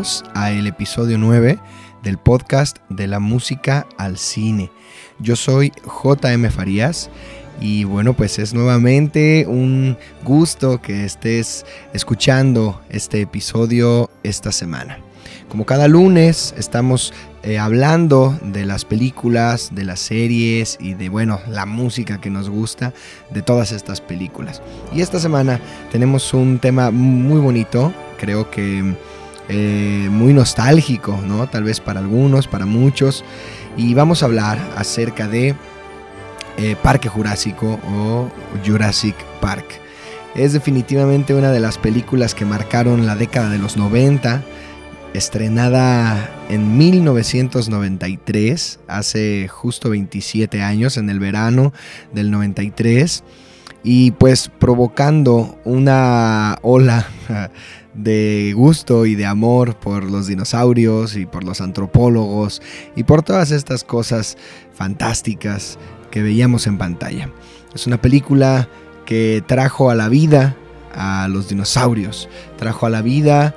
Bienvenidos a el episodio 9 del podcast de la música al cine. Yo soy JM Farías y bueno, pues es nuevamente un gusto que estés escuchando este episodio esta semana. Como cada lunes estamos eh, hablando de las películas, de las series y de, bueno, la música que nos gusta de todas estas películas. Y esta semana tenemos un tema muy bonito, creo que eh, muy nostálgico, ¿no? Tal vez para algunos, para muchos. Y vamos a hablar acerca de eh, Parque Jurásico o Jurassic Park. Es definitivamente una de las películas que marcaron la década de los 90, estrenada en 1993, hace justo 27 años, en el verano del 93, y pues provocando una ola de gusto y de amor por los dinosaurios y por los antropólogos y por todas estas cosas fantásticas que veíamos en pantalla. Es una película que trajo a la vida a los dinosaurios, trajo a la vida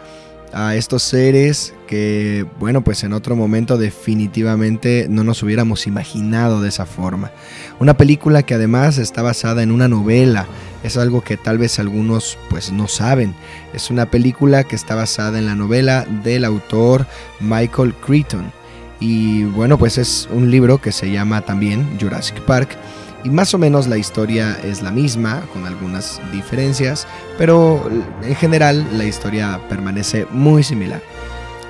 a estos seres que, bueno, pues en otro momento definitivamente no nos hubiéramos imaginado de esa forma. Una película que además está basada en una novela, es algo que tal vez algunos pues no saben. Es una película que está basada en la novela del autor Michael Crichton. Y bueno, pues es un libro que se llama también Jurassic Park y más o menos la historia es la misma, con algunas diferencias, pero en general la historia permanece muy similar.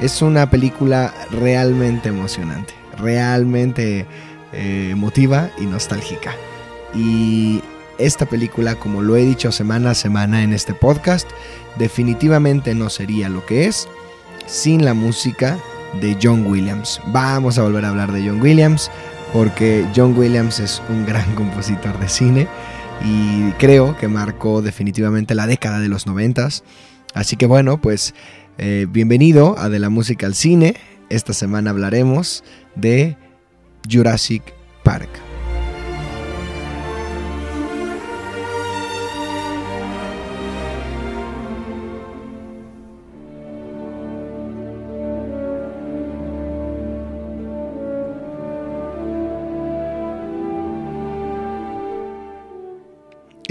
Es una película realmente emocionante, realmente eh, emotiva y nostálgica. Y esta película, como lo he dicho semana a semana en este podcast, definitivamente no sería lo que es sin la música de John Williams. Vamos a volver a hablar de John Williams porque John Williams es un gran compositor de cine y creo que marcó definitivamente la década de los noventas. Así que bueno, pues eh, bienvenido a De la Música al Cine. Esta semana hablaremos de Jurassic Park.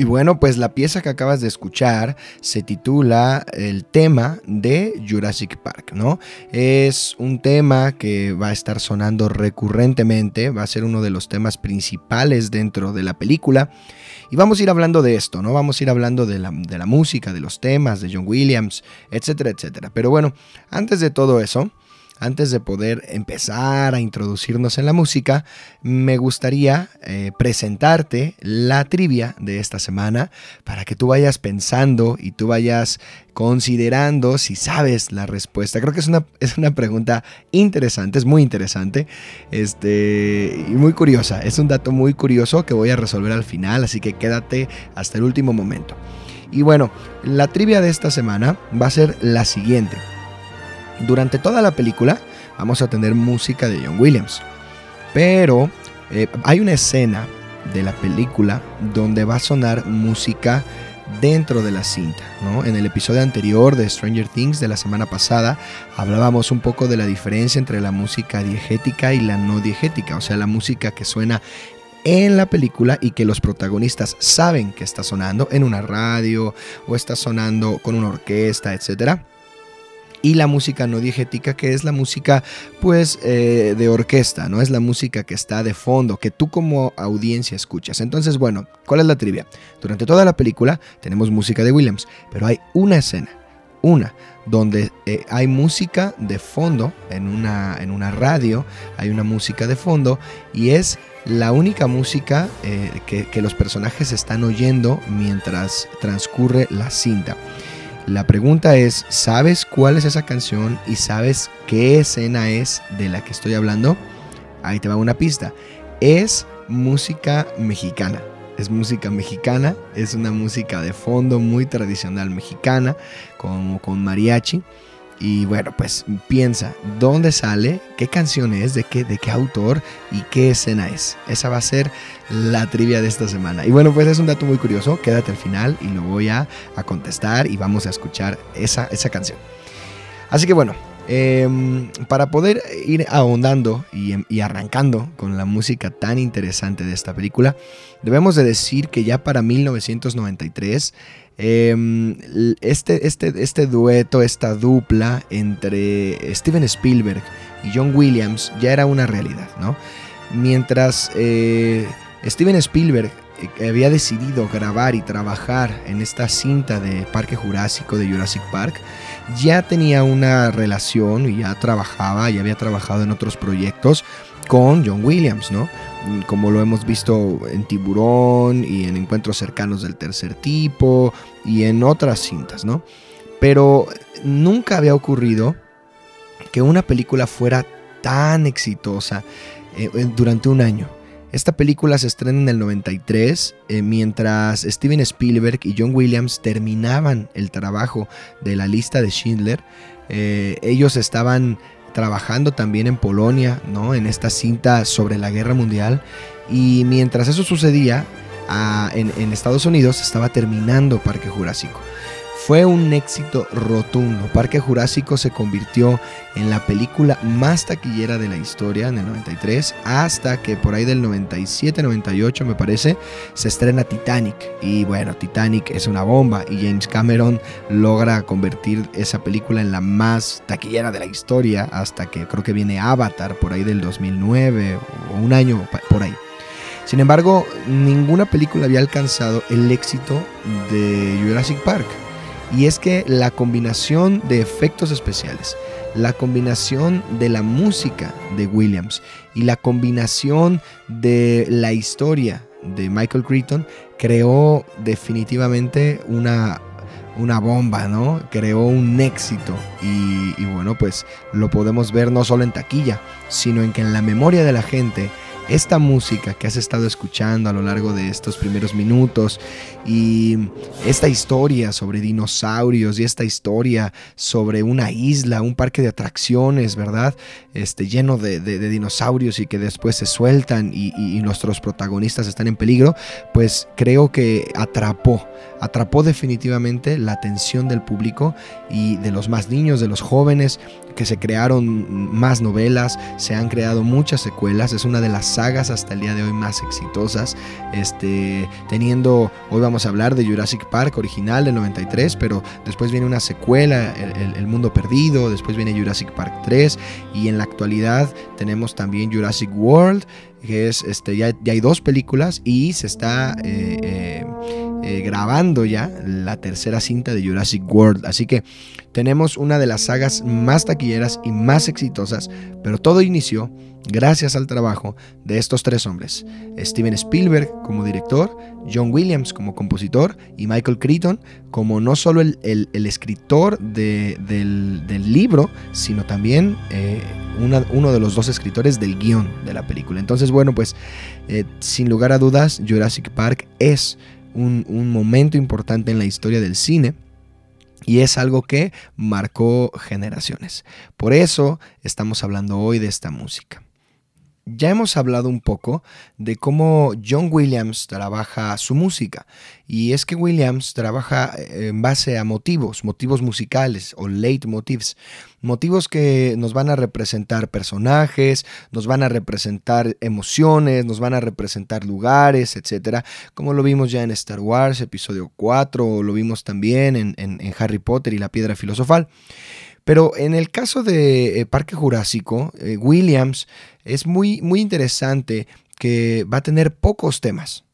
Y bueno, pues la pieza que acabas de escuchar se titula El tema de Jurassic Park, ¿no? Es un tema que va a estar sonando recurrentemente, va a ser uno de los temas principales dentro de la película. Y vamos a ir hablando de esto, ¿no? Vamos a ir hablando de la, de la música, de los temas, de John Williams, etcétera, etcétera. Pero bueno, antes de todo eso, antes de poder empezar a introducirnos en la música, me gustaría eh, presentarte la trivia de esta semana para que tú vayas pensando y tú vayas considerando si sabes la respuesta. Creo que es una, es una pregunta interesante, es muy interesante este, y muy curiosa. Es un dato muy curioso que voy a resolver al final, así que quédate hasta el último momento. Y bueno, la trivia de esta semana va a ser la siguiente. Durante toda la película vamos a tener música de John Williams, pero eh, hay una escena de la película donde va a sonar música dentro de la cinta. ¿no? En el episodio anterior de Stranger Things de la semana pasada hablábamos un poco de la diferencia entre la música diegética y la no diegética, o sea, la música que suena en la película y que los protagonistas saben que está sonando en una radio o está sonando con una orquesta, etcétera y la música no diegética, que es la música pues eh, de orquesta, ¿no? Es la música que está de fondo, que tú como audiencia escuchas. Entonces, bueno, ¿cuál es la trivia? Durante toda la película tenemos música de Williams, pero hay una escena, una, donde eh, hay música de fondo en una, en una radio, hay una música de fondo y es la única música eh, que, que los personajes están oyendo mientras transcurre la cinta. La pregunta es, ¿sabes cuál es esa canción y sabes qué escena es de la que estoy hablando? Ahí te va una pista. Es música mexicana. Es música mexicana, es una música de fondo muy tradicional mexicana, como con mariachi. Y bueno, pues piensa dónde sale, qué canción es, de qué, de qué autor y qué escena es. Esa va a ser la trivia de esta semana. Y bueno, pues es un dato muy curioso. Quédate al final y lo voy a, contestar y vamos a escuchar esa, esa canción. Así que bueno, em, para poder ir ahondando y, y, arrancando con la música tan interesante de esta película, debemos de decir que ya para 1993 Em, este, este, este dueto, esta dupla entre Steven Spielberg y John Williams ya era una realidad, ¿no? Mientras eh, Steven Spielberg eh, había decidido grabar y trabajar en esta cinta de Parque Jurásico de Jurassic Park, ya tenía una relación y ya trabajaba, ya había trabajado en otros proyectos con John Williams, ¿no? Como lo hemos visto en Tiburón y en Encuentros cercanos del tercer tipo y en otras cintas, ¿no? Pero nunca había ocurrido que una película fuera tan exitosa eh, durante un año. Esta película se estrena en el 93, eh, mientras Steven Spielberg y John Williams terminaban el trabajo de la lista de Schindler. Eh, ellos estaban trabajando también en Polonia, ¿no? En esta cinta sobre la guerra mundial. Y mientras eso sucedía, ah, en, en Estados Unidos estaba terminando Parque Jurásico. Fue un éxito rotundo. Parque Jurásico se convirtió en la película más taquillera de la historia en el 93, hasta que por ahí del 97-98 me parece, se estrena Titanic. Y bueno, Titanic es una bomba y James Cameron logra convertir esa película en la más taquillera de la historia, hasta que creo que viene Avatar por ahí del 2009 o un año por ahí. Sin embargo, ninguna película había alcanzado el éxito de Jurassic Park. Y es que la combinación de efectos especiales, la combinación de la música de Williams y la combinación de la historia de Michael Crichton creó definitivamente una, una bomba, ¿no? Creó un éxito y, y bueno, pues lo podemos ver no solo en taquilla, sino en que en la memoria de la gente esta música que has estado escuchando a lo largo de estos primeros minutos y esta historia sobre dinosaurios y esta historia sobre una isla, un parque de atracciones, ¿verdad? Este, lleno de, dinosaurios y que después se sueltan y, y nuestros protagonistas están en peligro, pues creo que atrapó, atrapó definitivamente la atención del público y de los más niños, de los jóvenes, que se crearon más novelas, se han creado muchas secuelas, es una de las sagas hasta el día de hoy más exitosas, este, teniendo, hoy vamos a hablar de Jurassic Park original del 93, pero después viene una secuela, el, Mundo Perdido, después viene Jurassic Park 3 y en la actualidad tenemos también Jurassic World, que es, este, ya, ya hay dos películas y se está... Eh, eh, eh, grabando ya la tercera cinta de Jurassic World. Así que tenemos una de las sagas más taquilleras y más exitosas, pero todo inició gracias al trabajo de estos tres hombres, Steven Spielberg como director, John Williams como compositor y Michael Crichton como no solo el, escritor del, libro, sino también eh, uno de los dos escritores del guion de la película. Entonces, bueno, pues eh, sin lugar a dudas, Jurassic Park es un, momento importante en la historia del cine. Y es algo que marcó generaciones. Por eso estamos hablando hoy de esta música. Ya hemos hablado un poco de cómo John Williams trabaja su música. Y es que Williams trabaja eh, en base a motivos, motivos musicales o leitmotivs. Motivos que nos van a representar personajes, nos van a representar emociones, nos van a representar lugares, etc. Como lo vimos ya en Star Wars, episodio 4, o lo vimos también en, en Harry Potter y la piedra filosofal. Pero en el caso de eh, Parque Jurásico, eh, Williams es muy, muy interesante que va a tener pocos temas.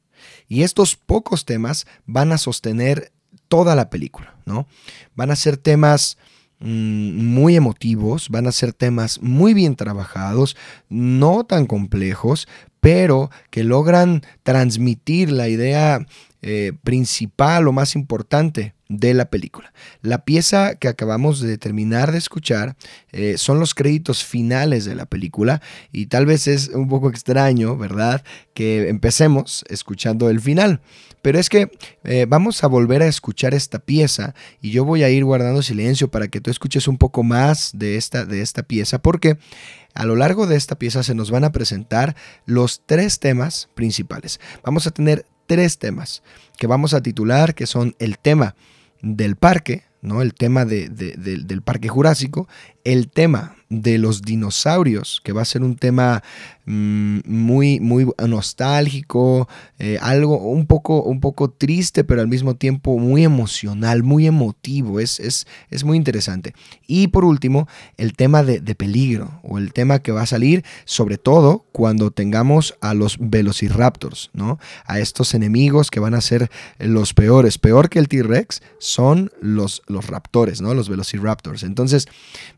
Y estos pocos temas van a sostener toda la película, ¿no? Van a ser temas mm, muy emotivos, van a ser temas muy bien trabajados, no tan complejos, pero que logran transmitir la idea eh, principal o más importante de la película. La pieza que acabamos de terminar de escuchar eh, son los créditos finales de la película y tal vez es un poco extraño, ¿verdad? Que empecemos escuchando el final. Pero es que eh, vamos a volver a escuchar esta pieza y yo voy a ir guardando silencio para que tú escuches un poco más de esta, de esta pieza porque a lo largo de esta pieza se nos van a presentar los tres temas principales. Vamos a tener tres temas que vamos a titular, que son el tema del parque, ¿no? el tema del parque jurásico, el tema de los dinosaurios, que va a ser un tema mm, muy, muy nostálgico, eh, algo un poco, un poco triste, pero al mismo tiempo muy emocional, muy emotivo, es, es, es muy interesante. Y por último, el tema de, peligro, o el tema que va a salir, sobre todo cuando tengamos a los velociraptors, ¿no? A estos enemigos que van a ser los peores, peor que el T-Rex, son los, los raptores, ¿no? Los velociraptors. Entonces,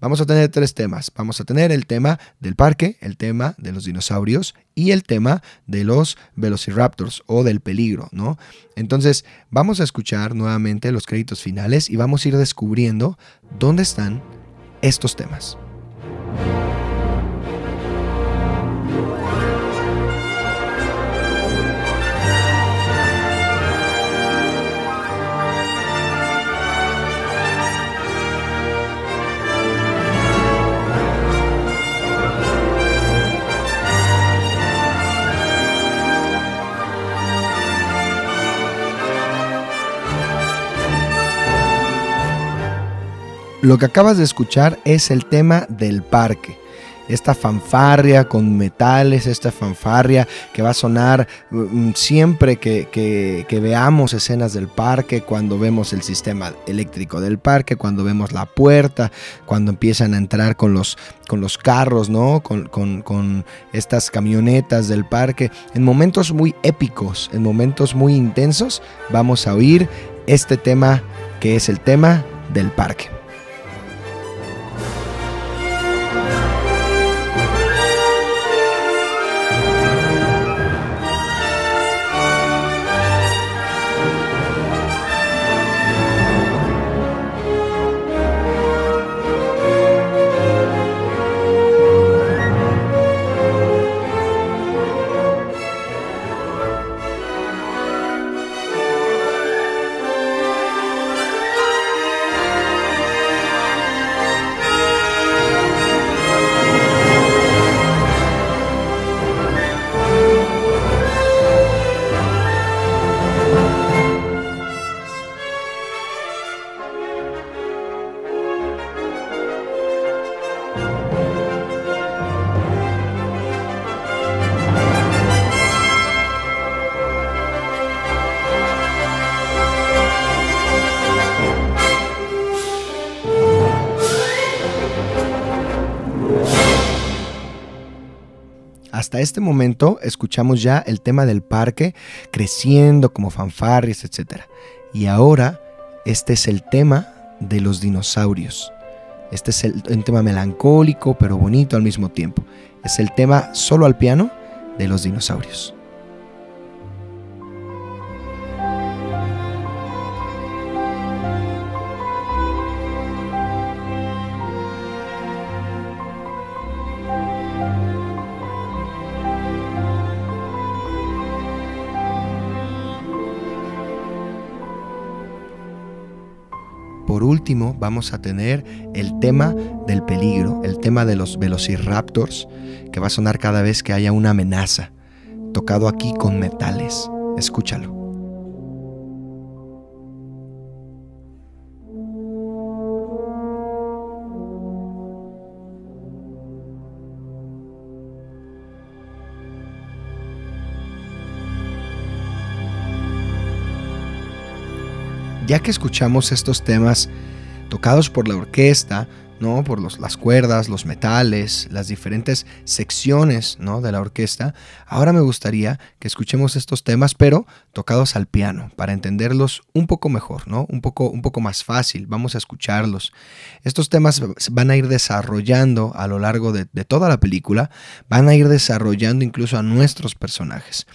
vamos a tener tres temas Vamos a tener el tema del parque, el tema de los dinosaurios y el tema de los velociraptors o del peligro, ¿no? Entonces, vamos a escuchar nuevamente los créditos finales y vamos a ir descubriendo dónde están estos temas. Lo que acabas de escuchar es el tema del parque. Esta fanfarria con metales, esta fanfarria que va a sonar mm, siempre que, veamos escenas del parque, cuando vemos el sistema eléctrico del parque, cuando vemos la puerta, cuando empiezan a entrar con los, con los carros, ¿no? Con, con estas camionetas del parque. En momentos muy épicos, en momentos muy intensos, vamos a oír este tema que es el tema del parque. Este momento escuchamos ya el tema del parque creciendo como fanfarrias, etc. Y ahora este es el tema de los dinosaurios. Este es el, un tema melancólico pero bonito al mismo tiempo. Es el tema solo al piano de los dinosaurios. Por último vamos a tener el tema del peligro, el tema de los velociraptors, que va a sonar cada vez que haya una amenaza, tocado aquí con metales. Escúchalo. Ya que escuchamos estos temas tocados por la orquesta, ¿no? por las cuerdas, los metales, las diferentes secciones ¿no? de la orquesta, ahora me gustaría que escuchemos estos temas, pero tocados al piano, para entenderlos un poco mejor, ¿no? un, poco, un poco más fácil. Vamos a escucharlos. Estos temas van a ir desarrollando a lo largo de toda la película, van a ir desarrollando incluso a nuestros personajes.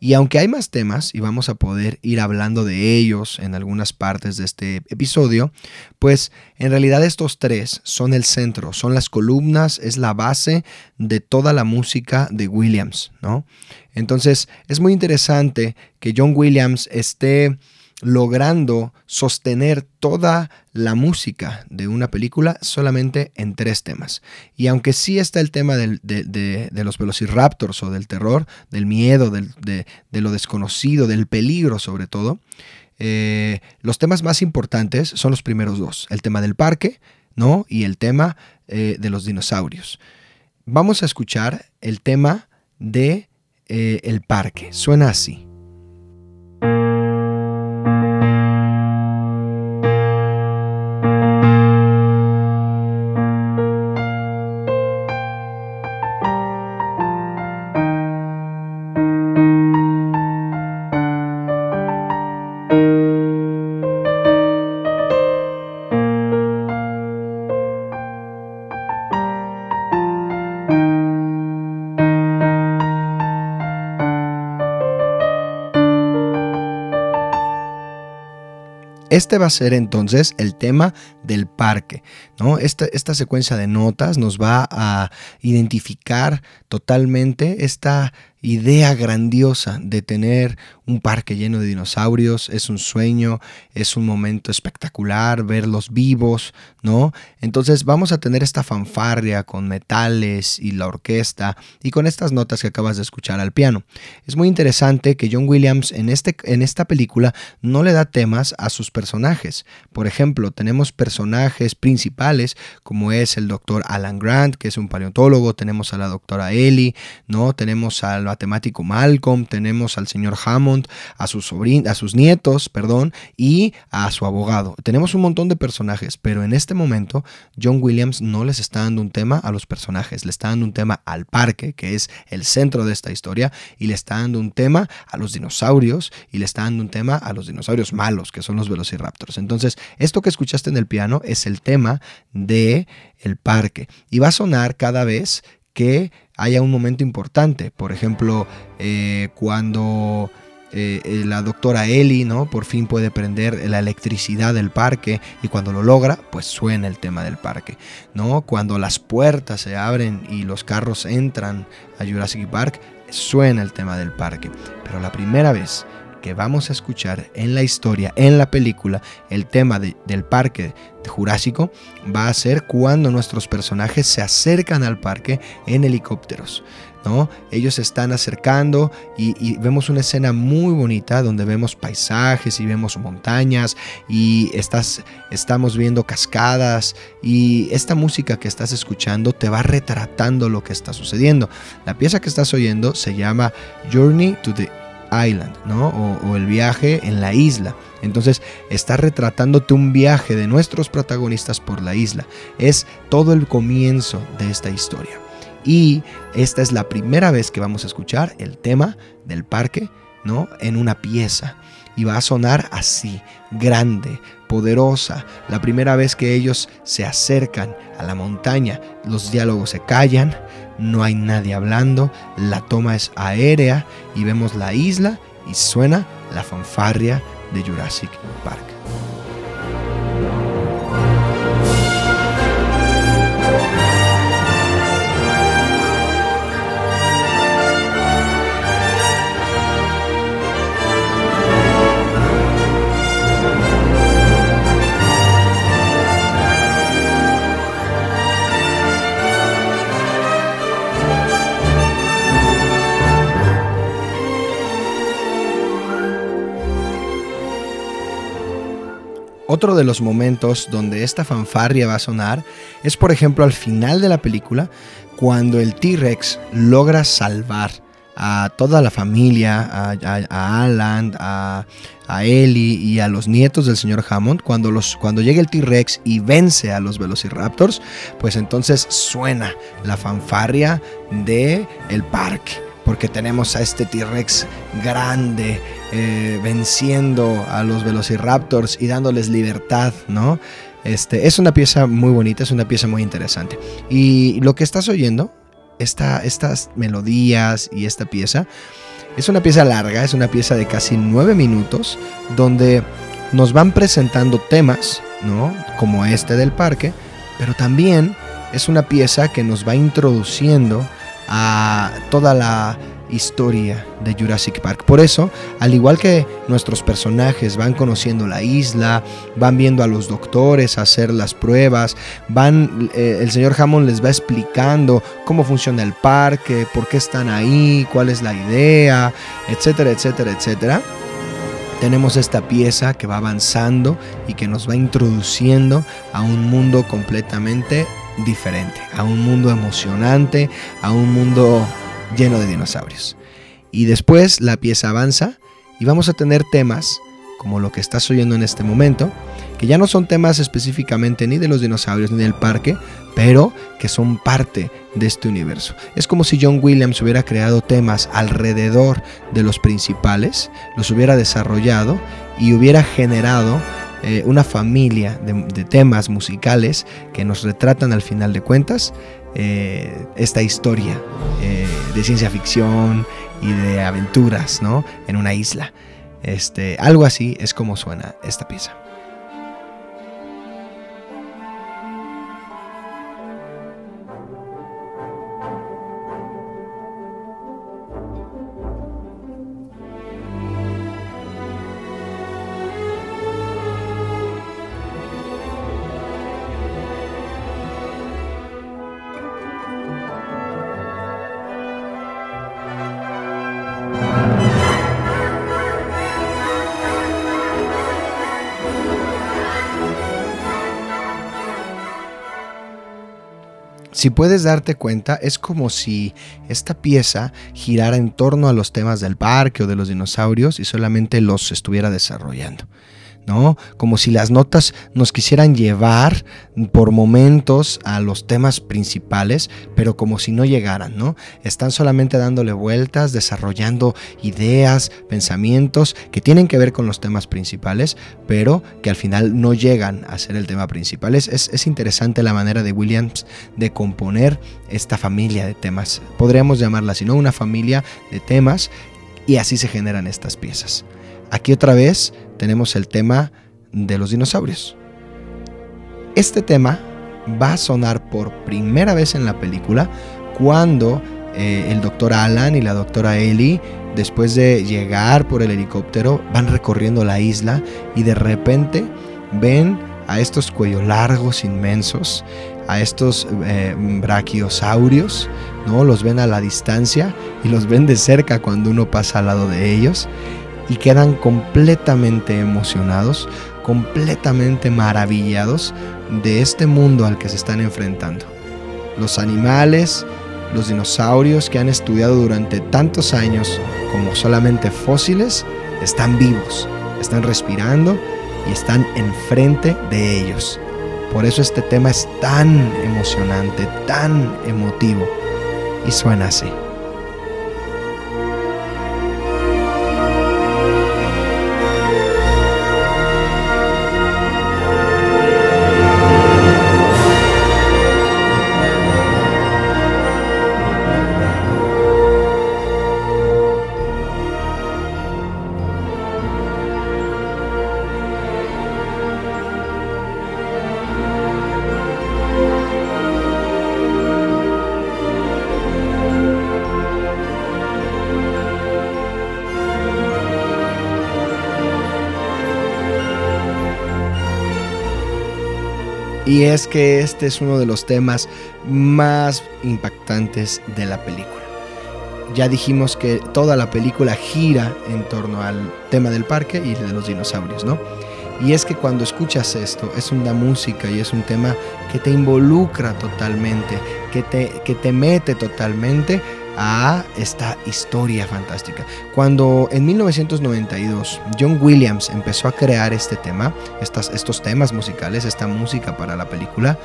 Y aunque hay más temas y vamos a poder ir hablando de ellos en algunas partes de este episodio, pues en realidad estos tres son el centro, son las columnas, es la base de toda la música de Williams, ¿no? Entonces es muy interesante que John Williams esté logrando sostener toda la música de una película solamente en tres temas. Y aunque sí está el tema de, los velociraptors o del terror, del miedo, de, lo desconocido, del peligro sobre todo, eh, los temas más importantes son los primeros dos, el tema del parque ¿no? y el tema eh, de los dinosaurios. Vamos a escuchar el tema de eh, el parque. Suena así. Este va a ser entonces el tema del parque, ¿no? Esta, esta secuencia de notas nos va a identificar totalmente esta idea grandiosa de tener un parque lleno de dinosaurios, es un sueño, es un momento espectacular verlos vivos, ¿no? Entonces vamos a tener esta fanfarria con metales y la orquesta y con estas notas que acabas de escuchar al piano. Es muy interesante que John Williams en, este, en esta película no le da temas a sus personajes. Por ejemplo, tenemos personajes principales como es el doctor Alan Grant, que es un paleontólogo, tenemos a la doctora Ellie, ¿no? Tenemos al matemático Malcolm, tenemos al señor Hammond, a sus, a sus nietos, perdón, y a su abogado. Tenemos un montón de personajes, pero en este momento John Williams no les está dando un tema a los personajes, le está dando un tema al parque, que es el centro de esta historia, y le está dando un tema a los dinosaurios, y le está dando un tema a los dinosaurios malos, que son los velociraptors. Entonces, esto que escuchaste en el piano es el tema de el parque, y va a sonar cada vez que haya un momento importante. Por ejemplo, eh, cuando eh, eh, la doctora Ellie, ¿no? Por fin puede prender la electricidad del parque y cuando lo logra, pues suena el tema del parque, ¿no? Cuando las puertas se abren y los carros entran a Jurassic Park, suena el tema del parque. Pero la primera vez que vamos a escuchar en la historia, en la película, el tema del parque jurásico va a ser cuando nuestros personajes se acercan al parque en helicópteros. ¿no? Ellos se están acercando y, vemos una escena muy bonita donde vemos paisajes y vemos montañas y estás, estamos viendo cascadas y esta música que estás escuchando te va retratando lo que está sucediendo. La pieza que estás oyendo se llama Journey to the Island, ¿no? O, el viaje en la isla. Entonces está retratándote un viaje de nuestros protagonistas por la isla. Es todo el comienzo de esta historia. Y esta es la primera vez que vamos a escuchar el tema del parque, ¿no? En una pieza. Y va a sonar así, grande, poderosa. La primera vez que ellos se acercan a la montaña, los diálogos se callan, no hay nadie hablando, la toma es aérea y vemos la isla y suena la fanfarria de Jurassic Park. Otro de los momentos donde esta fanfarria va a sonar es, por ejemplo, al final de la película, cuando el T-Rex logra salvar a toda la familia, a, Alan, a, Ellie y a los nietos del señor Hammond, cuando, los, cuando llega el T-Rex y vence a los Velociraptors, pues entonces suena la fanfarria de el parque porque tenemos a este T-Rex grande eh, venciendo a los Velociraptors y dándoles libertad, ¿no? Este, es una pieza muy bonita, es una pieza muy interesante. Y lo que estás oyendo, estas melodías y esta pieza, es una pieza larga, es una pieza de casi nueve minutos, donde nos van presentando temas, ¿no? Como este del parque, pero también es una pieza que nos va introduciendo a toda la historia de Jurassic Park. Por eso, al igual que nuestros personajes van conociendo la isla, van viendo a los doctores hacer las pruebas, van eh, el señor Hammond les va explicando cómo funciona el parque, por qué están ahí, cuál es la idea, etcétera, etcétera, etcétera. Tenemos esta pieza que va avanzando y que nos va introduciendo a un mundo completamente diferente, a un mundo emocionante, a un mundo lleno de dinosaurios. Y después la pieza avanza y vamos a tener temas como lo que estás oyendo en este momento, que ya no son temas específicamente ni de los dinosaurios ni del parque, pero que son parte de este universo. Es como si John Williams hubiera creado temas alrededor de los principales, los hubiera desarrollado y hubiera generado eh, una familia de, temas musicales que nos retratan al final de cuentas eh, esta historia eh, de ciencia ficción y de aventuras, ¿no? En una isla. Este, algo así es como suena esta pieza. Si puedes darte cuenta, es como si esta pieza girara en torno a los temas del parque o de los dinosaurios y solamente los estuviera desarrollando. Como si las notas nos quisieran llevar por momentos a los temas principales, pero como si no llegaran, ¿no? Están solamente dándole vueltas, desarrollando ideas, pensamientos que tienen que ver con los temas principales, pero que al final no llegan a ser el tema principal. Es, es interesante la manera de Williams de componer esta familia de temas. Podríamos llamarla así, ¿no? Una familia de temas y así se generan estas piezas. Aquí otra vez tenemos el tema de los dinosaurios. Este tema va a sonar por primera vez en la película cuando eh, el doctor Alan y la doctora Ellie, después de llegar por el helicóptero, van recorriendo la isla y de repente ven a estos cuellos largos inmensos, a estos eh, brachiosaurios, ¿no? Los ven a la distancia y los ven de cerca cuando uno pasa al lado de ellos y quedan completamente emocionados, completamente maravillados de este mundo al que se están enfrentando. Los animales, los dinosaurios que han estudiado durante tantos años como solamente fósiles, están vivos, están respirando y están enfrente de ellos. Por eso este tema es tan emocionante, tan emotivo. y suena así. Es que este es uno de los temas más impactantes de la película. Ya dijimos que toda la película gira en torno al tema del parque y de los dinosaurios, ¿no? Y es que cuando escuchas esto, es una música y es un tema que te involucra totalmente, que te, que te mete totalmente a esta historia fantástica. Cuando en 1992 John Williams empezó a crear este tema, estas, estos temas musicales, esta música para la película,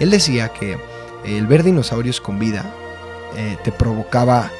él decía que el ver dinosaurios con vida eh, te provocaba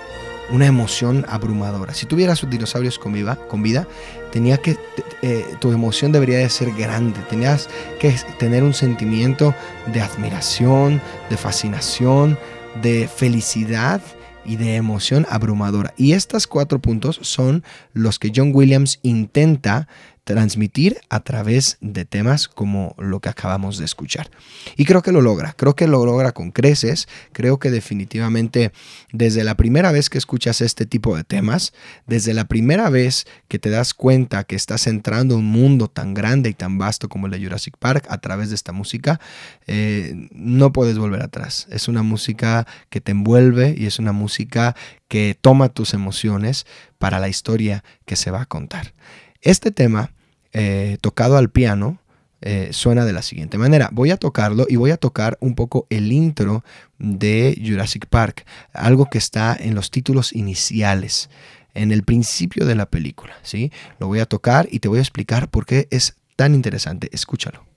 una emoción abrumadora. Si tuvieras dinosaurios con vida, con vida tenía que, eh, tu emoción debería de ser grande, tenías que tener un sentimiento de admiración, de fascinación, de felicidad y de emoción abrumadora. Y estos cuatro puntos son los que John Williams intenta transmitir a través de temas como lo que acabamos de escuchar. Y creo que lo logra, creo que lo logra con creces, creo que definitivamente desde la primera vez que escuchas este tipo de temas, desde la primera vez que te das cuenta que estás entrando a un mundo tan grande y tan vasto como el de Jurassic Park a través de esta música, eh, no puedes volver atrás. Es una música que te envuelve y es una música que toma tus emociones para la historia que se va a contar. Este tema, eh, tocado al piano, eh, suena de la siguiente manera. Voy a tocarlo y voy a tocar un poco el intro de Jurassic Park, algo que está en los títulos iniciales, en el principio de la película. ¿sí? Lo voy a tocar y te voy a explicar por qué es tan interesante. Escúchalo.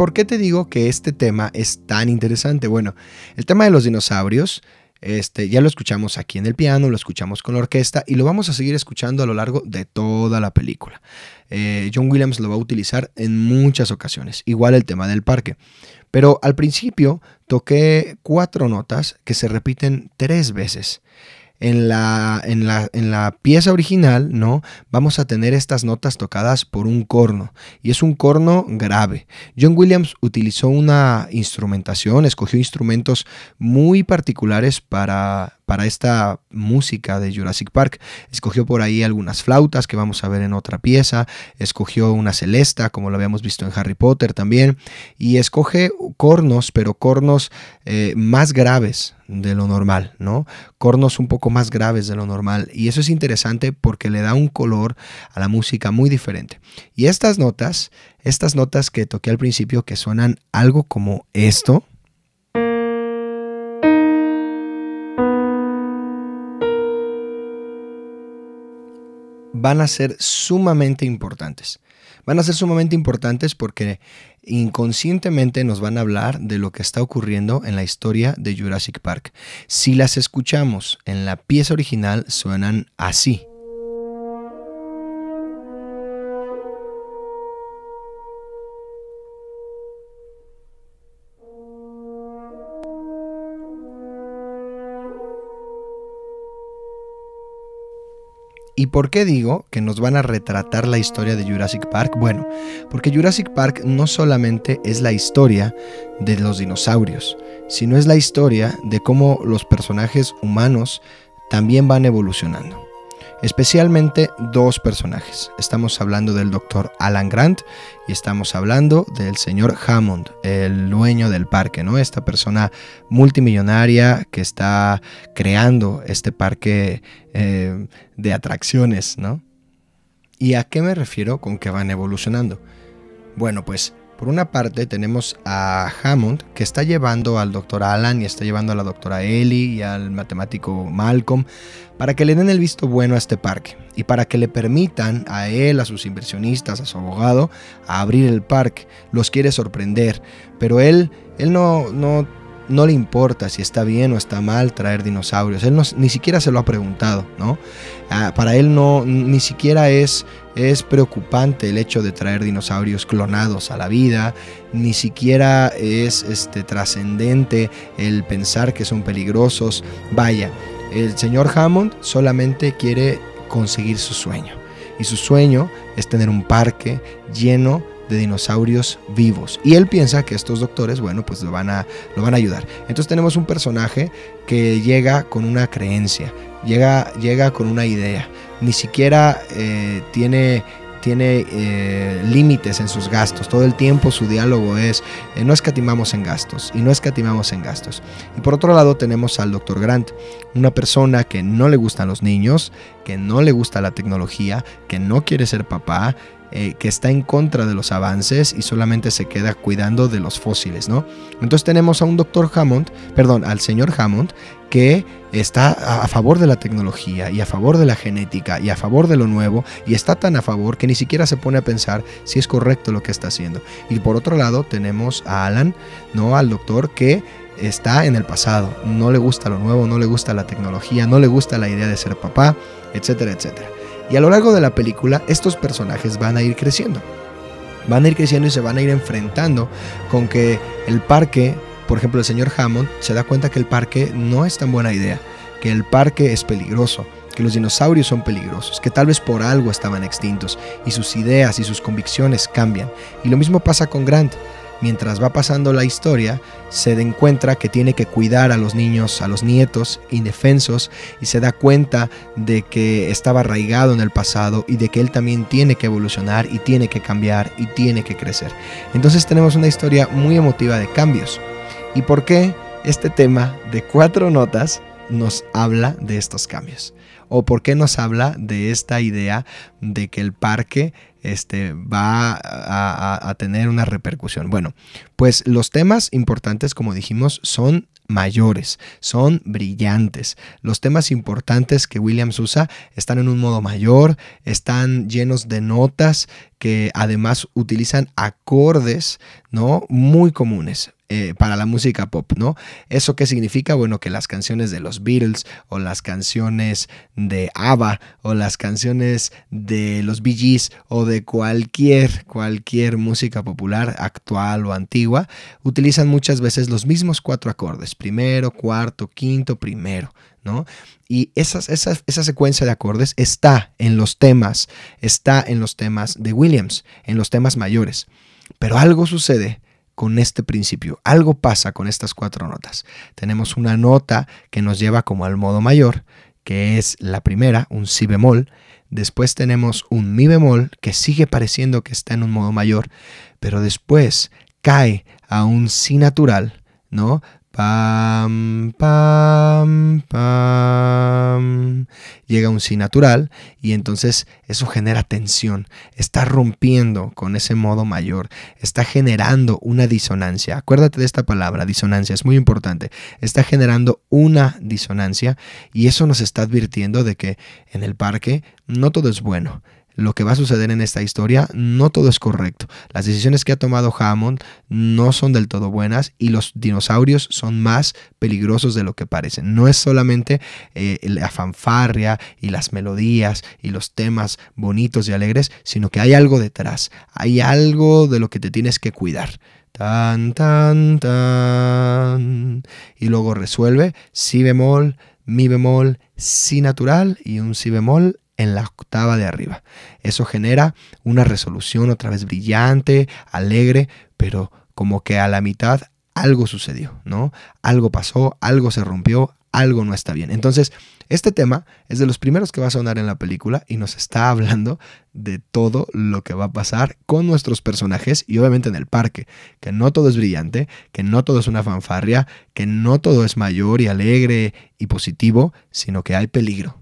Por qué te digo que este tema es tan interesante? Bueno, el tema de los dinosaurios, este, ya lo escuchamos aquí en el piano, lo escuchamos con la orquesta y lo vamos a seguir escuchando a lo largo de toda la película. Eh, John Williams lo va a utilizar en muchas ocasiones, igual el tema del parque. Pero al principio toqué cuatro notas que se repiten tres veces en la, en la, en la pieza original, ¿no? Vamos a tener estas notas tocadas por un corno y es un corno grave. John Williams utilizó una instrumentación, escogió instrumentos muy particulares para, para esta música de Jurassic Park. Escogió por ahí algunas flautas que vamos a ver en otra pieza, escogió una celesta, como lo habíamos visto en Harry Potter también, y escoge cornos, pero cornos eh, más graves de lo normal, ¿no? Cornos un poco más graves de lo normal. Y eso es interesante porque le da un color a la música muy diferente. Y estas notas, estas notas que toqué al principio que suenan algo como esto, van a ser sumamente importantes. Van a ser sumamente importantes porque inconscientemente nos van a hablar de lo que está ocurriendo en la historia de Jurassic Park. Si las escuchamos en la pieza original, suenan así. ¿Y por qué digo que nos van a retratar la historia de Jurassic Park? Bueno, porque Jurassic Park no solamente es la historia de los dinosaurios, sino es la historia de cómo los personajes humanos también van evolucionando especialmente dos personajes. Estamos hablando del doctor Alan Grant y estamos hablando del señor Hammond, el dueño del parque, ¿no? Esta persona multimillonaria que está creando este parque eh, de atracciones, ¿no? ¿Y a qué me refiero con que van evolucionando? Bueno, pues por una parte tenemos a Hammond que está llevando al doctor Alan y está llevando a la doctora Ellie y al matemático Malcolm para que le den el visto bueno a este parque y para que le permitan a él, a sus inversionistas, a su abogado, a abrir el parque. Los quiere sorprender, pero él, él no, no no le importa si está bien o está mal traer dinosaurios. Él ni siquiera se lo ha preguntado, ¿no? Ah, para él no, ni siquiera es, es preocupante el hecho de traer dinosaurios clonados a la vida, ni siquiera es este, trascendente el pensar que son peligrosos. Vaya, el señor Hammond solamente quiere conseguir su sueño. Y su sueño es tener un parque lleno de dinosaurios vivos. Y él piensa que estos doctores, bueno, pues lo van a, lo van a ayudar. Entonces tenemos un personaje que llega con una creencia, llega, llega con una idea. Ni siquiera eh, tiene tiene eh, límites en sus gastos. Todo el tiempo su diálogo es, eh, no escatimamos en gastos y no escatimamos en gastos. Y por otro lado tenemos al Dr. Grant, una persona que no le gustan los niños, que no le gusta la tecnología, que no quiere ser papá, eh, que está en contra de los avances y solamente se queda cuidando de los fósiles, ¿no? Entonces tenemos a un doctor Hammond, perdón, al señor Hammond, que está a favor de la tecnología y a favor de la genética y a favor de lo nuevo y está tan a favor que ni siquiera se pone a pensar si es correcto lo que está haciendo. Y por otro lado tenemos a Alan, ¿no? Al doctor que está en el pasado, no le gusta lo nuevo, no le gusta la tecnología, no le gusta la idea de ser papá, etcétera, etcétera. Y a lo largo de la película estos personajes van a ir creciendo. Van a ir creciendo y se van a ir enfrentando con que el parque, por ejemplo el señor Hammond, se da cuenta que el parque no es tan buena idea, que el parque es peligroso, que los dinosaurios son peligrosos, que tal vez por algo estaban extintos y sus ideas y sus convicciones cambian. Y lo mismo pasa con Grant mientras va pasando la historia, se encuentra que tiene que cuidar a los niños, a los nietos indefensos y se da cuenta de que estaba arraigado en el pasado y de que él también tiene que evolucionar y tiene que cambiar y tiene que crecer. Entonces tenemos una historia muy emotiva de cambios. ¿Y por qué este tema de cuatro notas nos habla de estos cambios? ¿O por qué nos habla de esta idea de que el parque este, va a, tener una repercusión. Bueno, pues los temas importantes, como dijimos, son mayores, son brillantes. Los temas importantes que Williams usa están en un modo mayor, están llenos de notas que además utilizan acordes, ¿no? Muy comunes. Eh, para la música pop, ¿no? ¿Eso qué significa? Bueno, que las canciones de los Beatles o las canciones de ABBA o las canciones de los Bee Gees o de cualquier, cualquier música popular actual o antigua utilizan muchas veces los mismos cuatro acordes, primero, cuarto, quinto, primero, ¿no? Y esa, esa secuencia de acordes está en los temas, está en los temas de Williams, en los temas mayores. Pero algo sucede con este principio. Algo pasa con estas cuatro notas. Tenemos una nota que nos lleva como al modo mayor, que es la primera, un si bemol. Después tenemos un mi bemol que sigue pareciendo que está en un modo mayor, pero después cae a un si natural, ¿no? Pam, pam, pam. llega un sí natural y entonces eso genera tensión, está rompiendo con ese modo mayor, está generando una disonancia. Acuérdate de esta palabra, disonancia, es muy importante. Está generando una disonancia y eso nos está advirtiendo de que en el parque no todo es bueno lo que va a suceder en esta historia, no todo es correcto. Las decisiones que ha tomado Hammond no son del todo buenas y los dinosaurios son más peligrosos de lo que parecen. No es solamente eh, la fanfarria y las melodías y los temas bonitos y alegres, sino que hay algo detrás, hay algo de lo que te tienes que cuidar. Tan, tan, tan. Y luego resuelve si bemol, mi bemol, si natural y un si bemol en la octava de arriba. Eso genera una resolución otra vez brillante, alegre, pero como que a la mitad algo sucedió, ¿no? Algo pasó, algo se rompió, algo no está bien. Entonces, este tema es de los primeros que va a sonar en la película y nos está hablando de todo lo que va a pasar con nuestros personajes y obviamente en el parque, que no todo es brillante, que no todo es una fanfarria, que no todo es mayor y alegre y positivo, sino que hay peligro,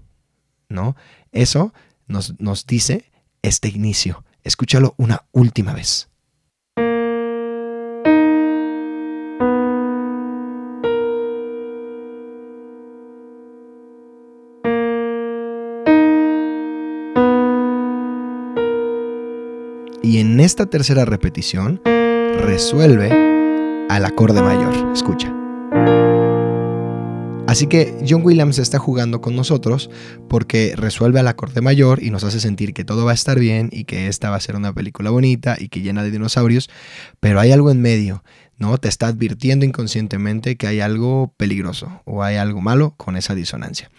¿no? Eso nos, nos dice este inicio. Escúchalo una última vez. Y en esta tercera repetición resuelve al acorde mayor. Escucha. Así que John Williams está jugando con nosotros porque resuelve al acorde mayor y nos hace sentir que todo va a estar bien y que esta va a ser una película bonita y que llena de dinosaurios, pero hay algo en medio, ¿no? Te está advirtiendo inconscientemente que hay algo peligroso o hay algo malo con esa disonancia.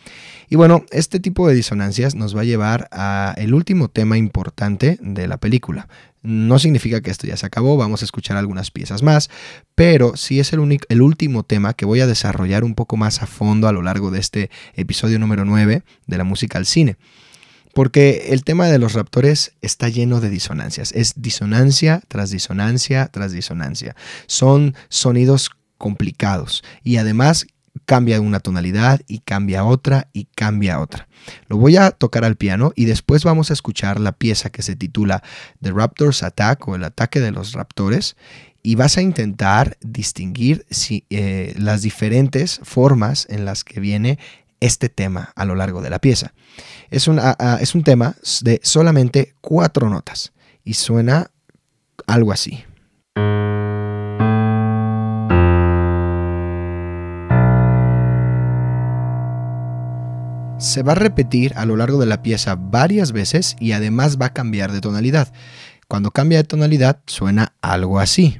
Y bueno, este tipo de disonancias nos va a llevar a el último tema importante de la película, no significa que esto ya se acabó, vamos a escuchar algunas piezas más, pero sí es el, único, el último tema que voy a desarrollar un poco más a fondo a lo largo de este episodio número 9 de la música al cine. Porque el tema de los raptores está lleno de disonancias. Es disonancia tras disonancia tras disonancia. Son sonidos complicados y además cambia una tonalidad y cambia otra y cambia otra. Lo voy a tocar al piano y después vamos a escuchar la pieza que se titula The Raptors Attack o el ataque de los raptores y vas a intentar distinguir si, eh, las diferentes formas en las que viene este tema a lo largo de la pieza. Es, es un tema de solamente cuatro notas y suena algo así. Se va a repetir a lo largo de la pieza varias veces y además va a cambiar de tonalidad. Cuando cambia de tonalidad suena algo así.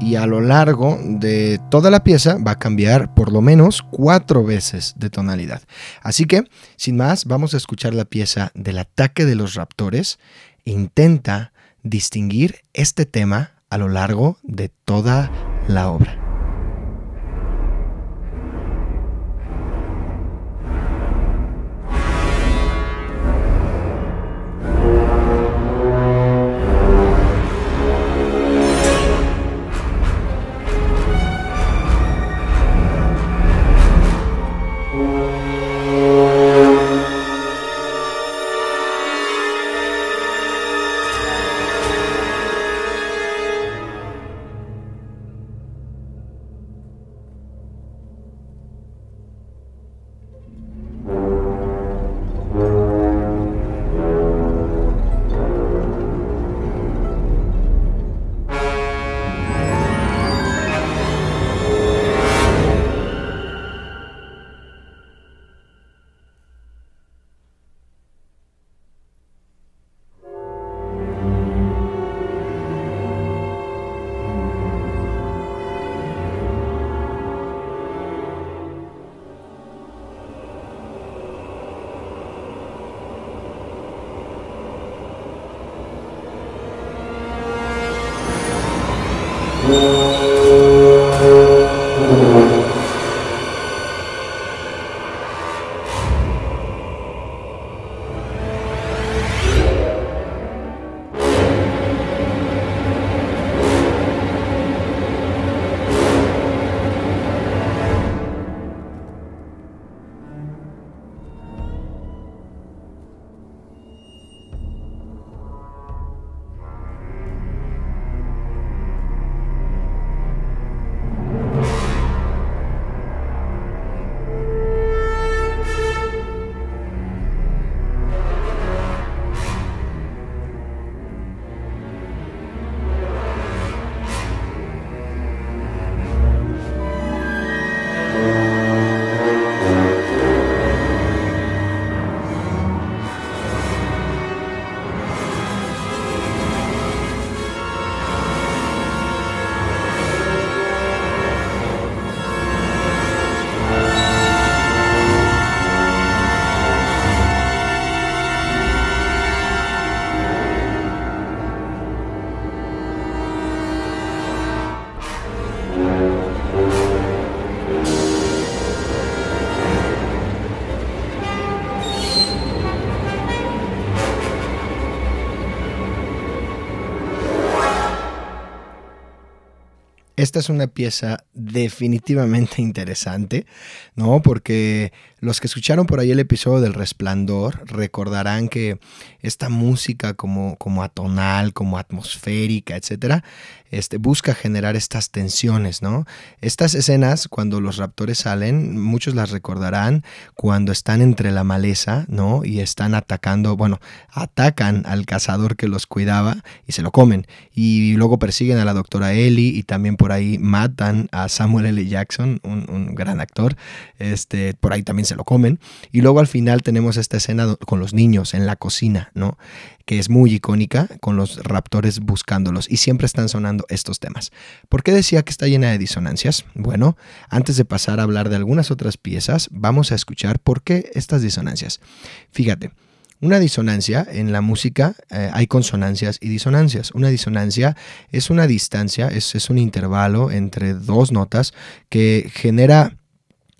y a lo largo de toda la pieza va a cambiar por lo menos cuatro veces de tonalidad. Así que, sin más, vamos a escuchar la pieza del ataque de los raptores. Intenta distinguir este tema a lo largo de toda la obra. Esta es una pieza definitivamente interesante, ¿no? Porque los que escucharon por ahí el episodio del Resplandor recordarán que esta música como, como atonal, como atmosférica, etcétera, este, busca generar estas tensiones, ¿no? Estas escenas, cuando los raptores salen, muchos las recordarán cuando están entre la maleza, ¿no? Y están atacando, bueno, atacan al cazador que los cuidaba y se lo comen. Y luego persiguen a la doctora Ellie y también por ahí matan a Samuel L. Jackson, un, gran actor. Este, por ahí también se lo comen. Y luego al final tenemos esta escena con los niños en la cocina, ¿no? que es muy icónica, con los raptores buscándolos y siempre están sonando estos temas. ¿Por qué decía que está llena de disonancias? Bueno, antes de pasar a hablar de algunas otras piezas, vamos a escuchar por qué estas disonancias. Fíjate, una disonancia en la música eh, hay consonancias y disonancias. Una disonancia es una distancia, es, es un intervalo entre dos notas que genera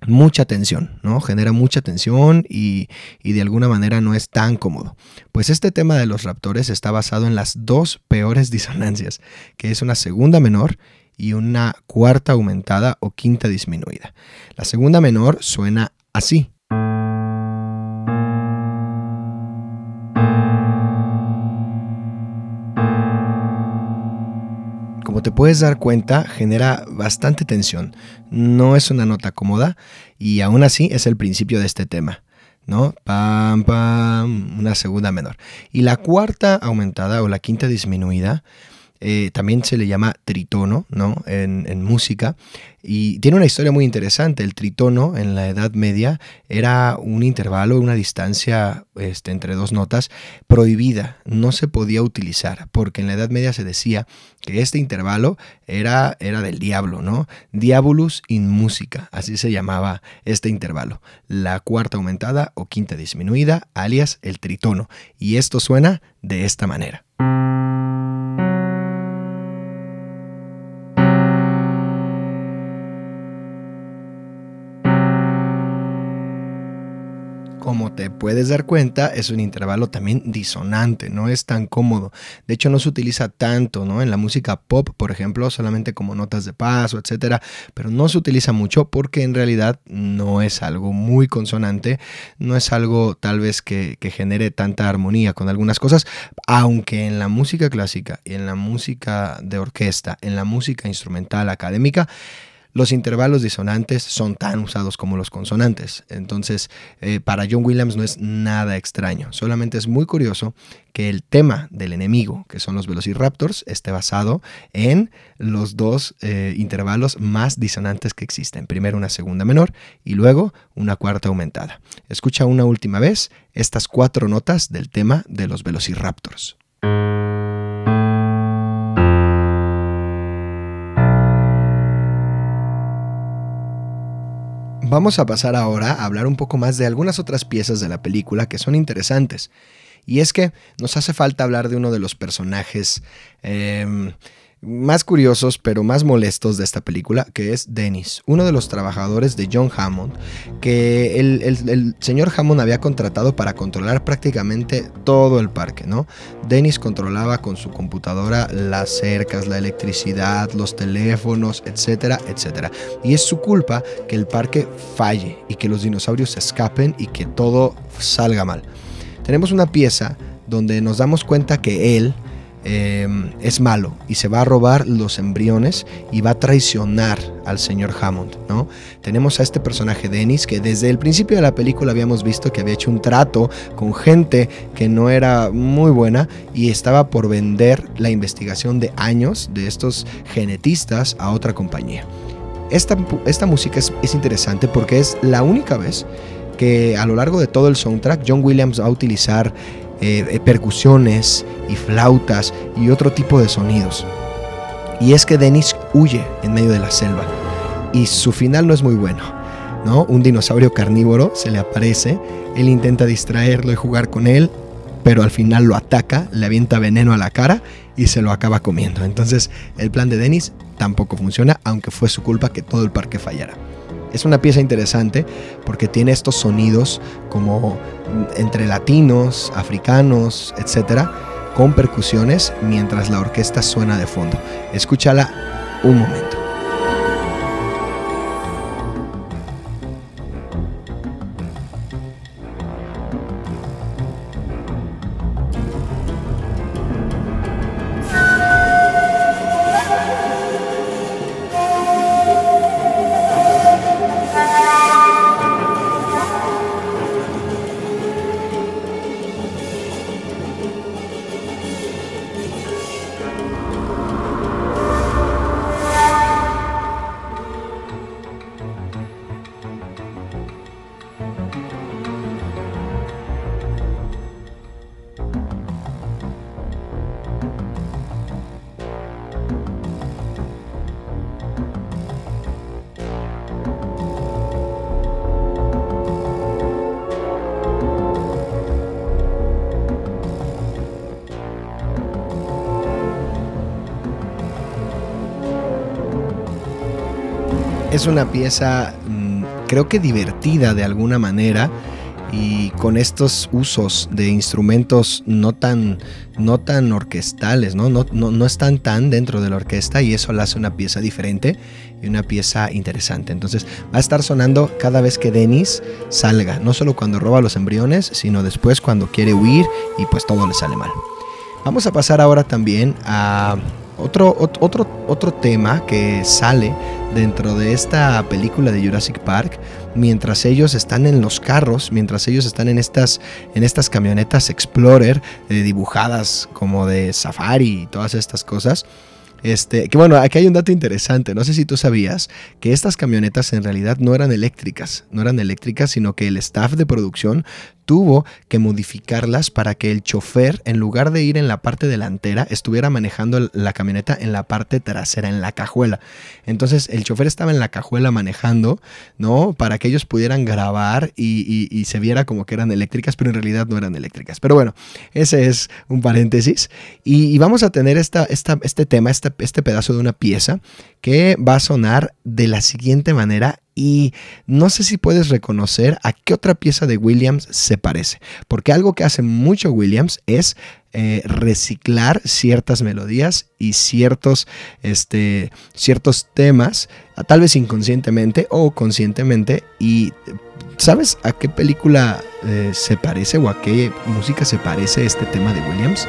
mucha tensión, ¿no? Genera mucha tensión y, y, de alguna manera no es tan cómodo. Pues este tema de los raptores está basado en las dos peores disonancias, que es una segunda menor y una cuarta aumentada o quinta disminuida. La segunda menor suena así. Te puedes dar cuenta, genera bastante tensión. No es una nota cómoda y aún así es el principio de este tema. ¿no? Pam, pam, una segunda menor. Y la cuarta aumentada o la quinta disminuida eh, también se le llama tritono, ¿no? En, música. Y tiene una historia muy interesante. El tritono en la Edad Media era un intervalo, una distancia este, entre dos notas prohibida. No se podía utilizar porque en la Edad Media se decía que este intervalo era, era del diablo, ¿no? Diabolus in música, así se llamaba este intervalo. La cuarta aumentada o quinta disminuida, alias el tritono. Y esto suena de esta manera. Como te puedes dar cuenta, es un intervalo también disonante, no es tan cómodo. De hecho, no se utiliza tanto, ¿no? En la música pop, por ejemplo, solamente como notas de paso, etcétera, pero no se utiliza mucho porque en realidad no es algo muy consonante, no es algo tal vez que, que genere tanta armonía con algunas cosas, aunque en la música clásica y en la música de orquesta, en la música instrumental académica, los intervalos disonantes son tan usados como los consonantes. Entonces, eh, para John Williams no es nada extraño. Solamente es muy curioso que el tema del enemigo, que son los Velociraptors, esté basado en los dos eh, intervalos más disonantes que existen. Primero una segunda menor y luego una cuarta aumentada. Escucha una última vez estas cuatro notas del tema de los Velociraptors. Vamos a pasar ahora a hablar un poco más de algunas otras piezas de la película que son interesantes. Y es que nos hace falta hablar de uno de los personajes em, más curiosos pero más molestos de esta película, que es Dennis, uno de los trabajadores de John Hammond, que el, señor Hammond había contratado para controlar prácticamente todo el parque, ¿no? Dennis controlaba con su computadora las cercas, la electricidad, los teléfonos, etcétera, etcétera. Y es su culpa que el parque falle y que los dinosaurios se escapen y que todo salga mal. Tenemos una pieza donde nos damos cuenta que él, Em, es malo y se va a robar los embriones y va a traicionar al señor Hammond, ¿no? Tenemos a este personaje Dennis que desde el principio de la película habíamos visto que había hecho un trato con gente que no era muy buena y estaba por vender la investigación de años de estos genetistas a otra compañía. Esta, esta música es, es interesante porque es la única vez que a lo largo de todo el soundtrack John Williams va a utilizar eh, eh, percusiones y flautas y otro tipo de sonidos. Y es que Dennis huye en medio de la selva y su final no es muy bueno. ¿no? Un dinosaurio carnívoro se le aparece, él intenta distraerlo y jugar con él, pero al final lo ataca, le avienta veneno a la cara y se lo acaba comiendo. Entonces el plan de Dennis tampoco funciona, aunque fue su culpa que todo el parque fallara. Es una pieza interesante porque tiene estos sonidos como entre latinos, africanos, etcétera, con percusiones mientras la orquesta suena de fondo. Escúchala un momento. Es una pieza mm, creo que divertida de alguna manera y con estos usos de instrumentos no tan, no tan orquestales, ¿no? No, no, no están tan dentro de la orquesta y eso la hace una pieza diferente y una pieza interesante. Entonces va a estar sonando cada vez que Dennis salga, no solo cuando roba los embriones, sino después cuando quiere huir y pues todo le sale mal. Vamos a pasar ahora también a otro, otro, otro tema que sale dentro de esta película de Jurassic Park, mientras ellos están en los carros, mientras ellos están en estas, en estas camionetas Explorer eh, dibujadas como de safari y todas estas cosas, este, que bueno, aquí hay un dato interesante. No sé si tú sabías que estas camionetas en realidad no eran eléctricas, no eran eléctricas, sino que el staff de producción tuvo que modificarlas para que el chofer, en lugar de ir en la parte delantera, estuviera manejando la camioneta en la parte trasera, en la cajuela. Entonces el chofer estaba en la cajuela manejando, ¿no? Para que ellos pudieran grabar y, se viera como que eran eléctricas, pero en realidad no eran eléctricas. Pero bueno, ese es un paréntesis. Y, vamos a tener esta, esta, este tema, este, pedazo de una pieza que va a sonar de la siguiente manera y no sé si puedes reconocer a qué otra pieza de Williams se parece, porque algo que hace mucho Williams es eh, reciclar ciertas melodías y ciertos, este, ciertos temas, tal vez inconscientemente o conscientemente, y ¿sabes a qué película eh, se parece o a qué música se parece este tema de Williams?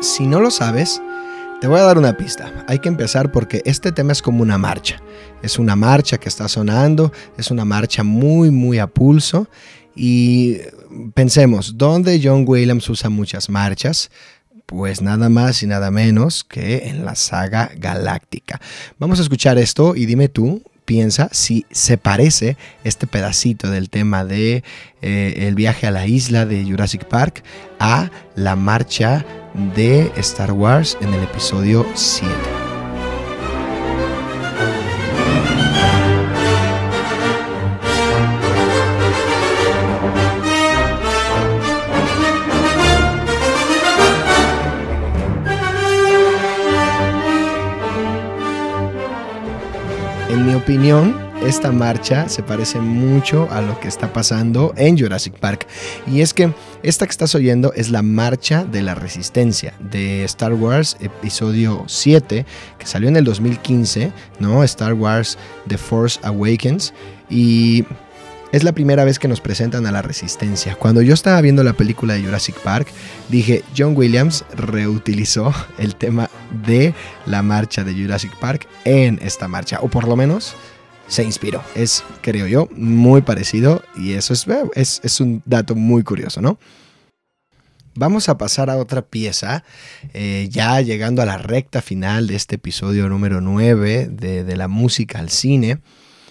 Si no lo sabes, te voy a dar una pista. Hay que empezar porque este tema es como una marcha. Es una marcha que está sonando, es una marcha muy, muy a pulso. Y pensemos, ¿dónde John Williams usa muchas marchas? Pues nada más y nada menos que en la saga galáctica. Vamos a escuchar esto y dime tú, piensa si se parece este pedacito del tema de eh, el viaje a la isla de Jurassic Park a la marcha de Star Wars en el episodio 7. En mi opinión, esta marcha se parece mucho a lo que está pasando en Jurassic Park. Y es que esta que estás oyendo es la marcha de la resistencia de Star Wars episodio 7, que salió en el 2015, ¿no? Star Wars The Force Awakens. Y es la primera vez que nos presentan a la resistencia. Cuando yo estaba viendo la película de Jurassic Park, dije, John Williams reutilizó el tema de la marcha de Jurassic Park en esta marcha, o por lo menos se inspiró. Es, creo yo, muy parecido y eso es, es, es un dato muy curioso, ¿no? Vamos a pasar a otra pieza, eh, ya llegando a la recta final de este episodio número 9 de, de la música al cine.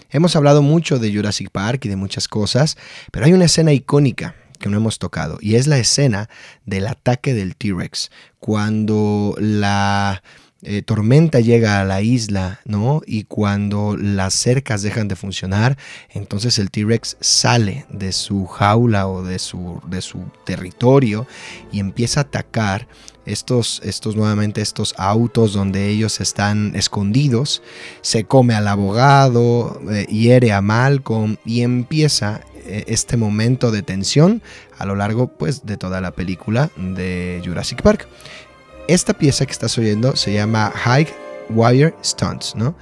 Hemos hablado mucho de Jurassic Park y de muchas cosas, pero hay una escena icónica que no hemos tocado y es la escena del ataque del T-Rex, cuando la eh, tormenta llega a la isla, ¿no? Y cuando las cercas dejan de funcionar, entonces el T-Rex sale de su jaula o de su, de su territorio y empieza a atacar estos, estos nuevamente estos autos donde ellos están escondidos, se come al abogado, eh, hiere a Malcolm y empieza eh, este momento de tensión a lo largo pues de toda la película de Jurassic Park. Esta pieza que estás oyendo se llama High Wire Stunts, ¿no?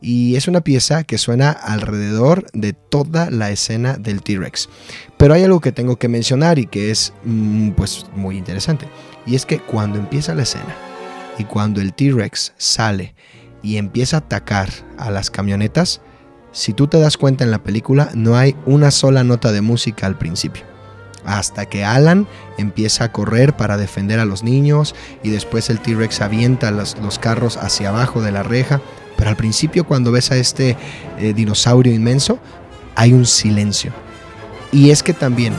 Y es una pieza que suena alrededor de toda la escena del T-Rex. Pero hay algo que tengo que mencionar y que es mm, pues muy interesante. Y es que cuando empieza la escena y cuando el T-Rex sale y empieza a atacar a las camionetas, si tú te das cuenta en la película no hay una sola nota de música al principio. Hasta que Alan empieza a correr para defender a los niños y después el T-Rex avienta los, carros hacia abajo de la reja. Pero al principio cuando ves a este eh, dinosaurio inmenso, hay un silencio. Y es que también,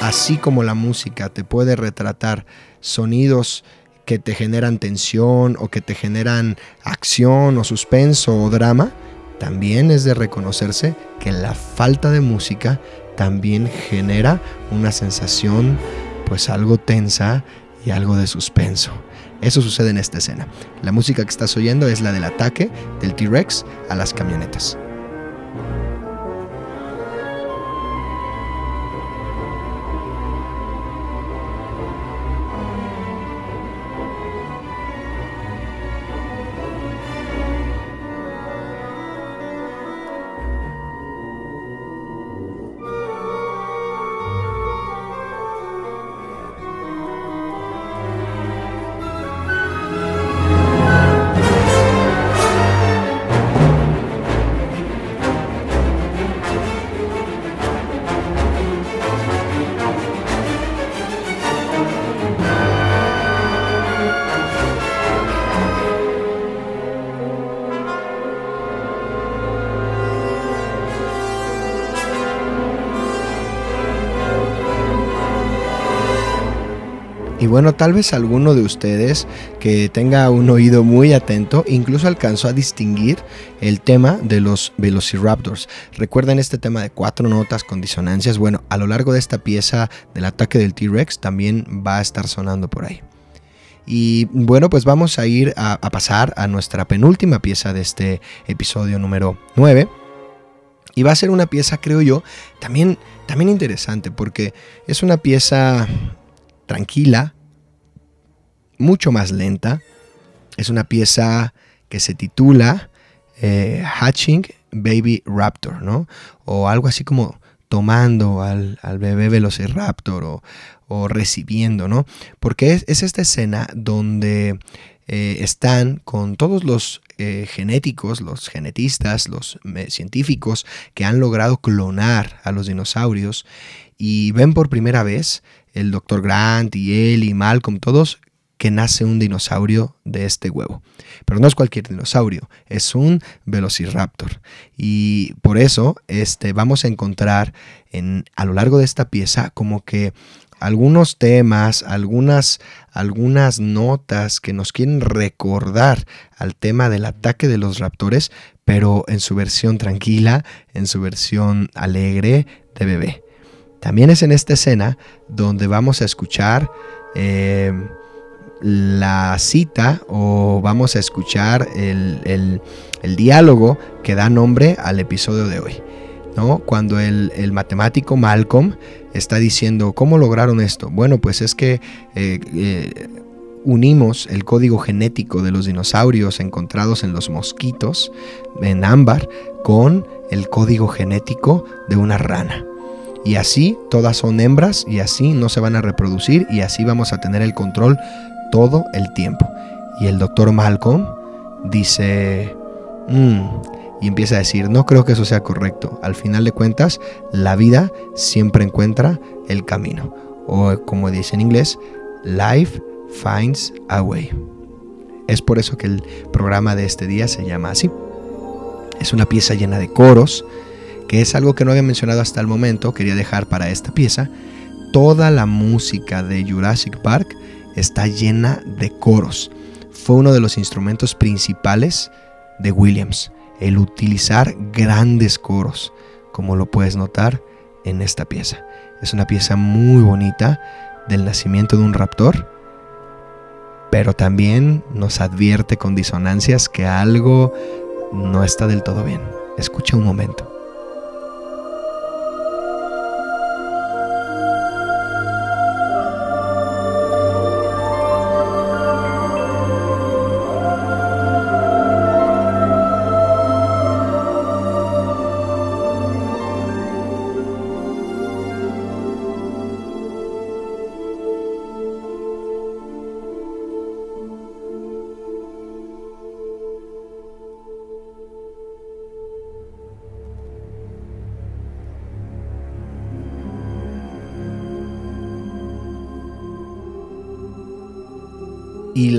así como la música te puede retratar sonidos que te generan tensión o que te generan acción o suspenso o drama, también es de reconocerse que la falta de música también genera una sensación pues algo tensa y algo de suspenso. Eso sucede en esta escena. La música que estás oyendo es la del ataque del T-Rex a las camionetas. Bueno, tal vez alguno de ustedes que tenga un oído muy atento incluso alcanzó a distinguir el tema de los Velociraptors. Recuerden este tema de cuatro notas con disonancias. Bueno, a lo largo de esta pieza del ataque del T-Rex también va a estar sonando por ahí. Y bueno, pues vamos a ir a, pasar a nuestra penúltima pieza de este episodio número 9. Y va a ser una pieza, creo yo, también, también interesante, porque es una pieza tranquila, mucho más lenta. Es una pieza que se titula eh, Hatching Baby Raptor, ¿no? O algo así como tomando al, bebé Velociraptor o, o, recibiendo, ¿no? Porque es, esta escena donde eh, están con todos los eh, genéticos, los genetistas, los científicos que han logrado clonar a los dinosaurios y ven por primera vez el doctor Grant y él y Malcolm, todos que nace un dinosaurio de este huevo. Pero no es cualquier dinosaurio, es un Velociraptor. Y por eso este, vamos a encontrar en, a lo largo de esta pieza como que algunos temas, algunas, algunas notas que nos quieren recordar al tema del ataque de los raptores, pero en su versión tranquila, en su versión alegre de bebé. También es en esta escena donde vamos a escuchar eh, la cita o vamos a escuchar el, diálogo que da nombre al episodio de hoy. ¿no? Cuando el, matemático Malcolm está diciendo, ¿cómo lograron esto? Bueno, pues es que eh, eh, unimos el código genético de los dinosaurios encontrados en los mosquitos, en ámbar, con el código genético de una rana. Y así todas son hembras y así no se van a reproducir y así vamos a tener el control todo el tiempo. Y el doctor Malcolm dice, mm", y empieza a decir, no creo que eso sea correcto. Al final de cuentas, la vida siempre encuentra el camino. O como dice en inglés, life finds a way. Es por eso que el programa de este día se llama así. Es una pieza llena de coros, que es algo que no había mencionado hasta el momento, quería dejar para esta pieza, toda la música de Jurassic Park está llena de coros. Fue uno de los instrumentos principales de Williams, el utilizar grandes coros, como lo puedes notar en esta pieza. Es una pieza muy bonita del nacimiento de un raptor, pero también nos advierte con disonancias que algo no está del todo bien. Escucha un momento.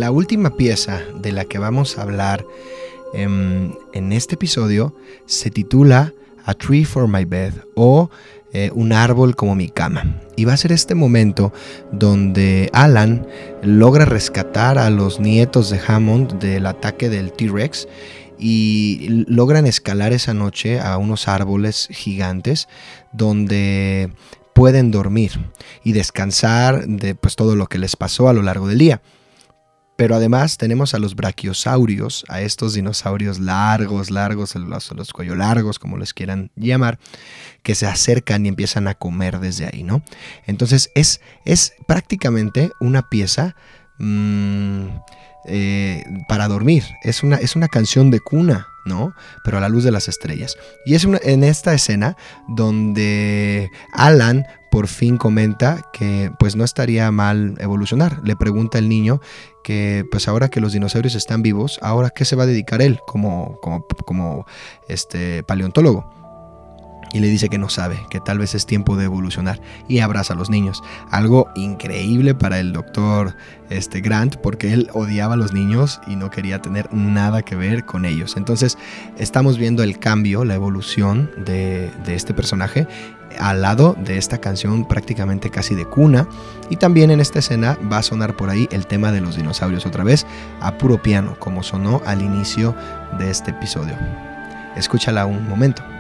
La última pieza de la que vamos a hablar em, en, este episodio se titula A Tree for My Bed o eh, Un árbol como mi cama. Y va a ser este momento donde Alan logra rescatar a los nietos de Hammond del ataque del T-Rex y logran escalar esa noche a unos árboles gigantes donde pueden dormir y descansar de pues, todo lo que les pasó a lo largo del día. Pero además tenemos a los brachiosaurios, a estos dinosaurios largos, largos, los, los cuello largos, como les quieran llamar, que se acercan y empiezan a comer desde ahí, ¿no? Entonces es, es prácticamente una pieza mm, eh, para dormir, es una, es una canción de cuna, ¿no? Pero a la luz de las estrellas. Y es en esta escena donde Alan por fin comenta que pues no estaría mal evolucionar. Le pregunta el niño que pues ahora que los dinosaurios están vivos, ahora qué se va a dedicar él como, como, como este paleontólogo y le dice que no sabe, que tal vez es tiempo de evolucionar y abraza a los niños. Algo increíble para el doctor este, Grant porque él odiaba a los niños y no quería tener nada que ver con ellos. Entonces estamos viendo el cambio, la evolución de, de este personaje al lado de esta canción prácticamente casi de cuna. Y también en esta escena va a sonar por ahí el tema de los dinosaurios otra vez a puro piano, como sonó al inicio de este episodio. Escúchala un momento.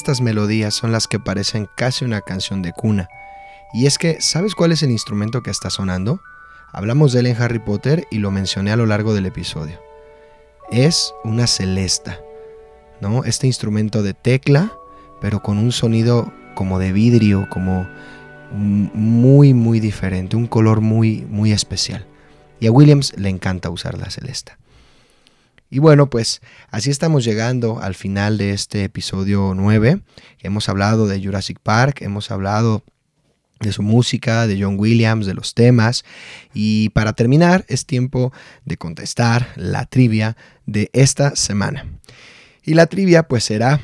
Estas melodías son las que parecen casi una canción de cuna. Y es que, ¿sabes cuál es el instrumento que está sonando? Hablamos de él en Harry Potter y lo mencioné a lo largo del episodio. Es una celesta, ¿no? Este instrumento de tecla, pero con un sonido como de vidrio, como muy, muy diferente, un color muy, muy especial. Y a Williams le encanta usar la celesta. Y bueno, pues así estamos llegando al final de este episodio 9. Hemos hablado de Jurassic Park, hemos hablado de su música, de John Williams, de los temas. Y para terminar, es tiempo de contestar la trivia de esta semana. Y la trivia pues será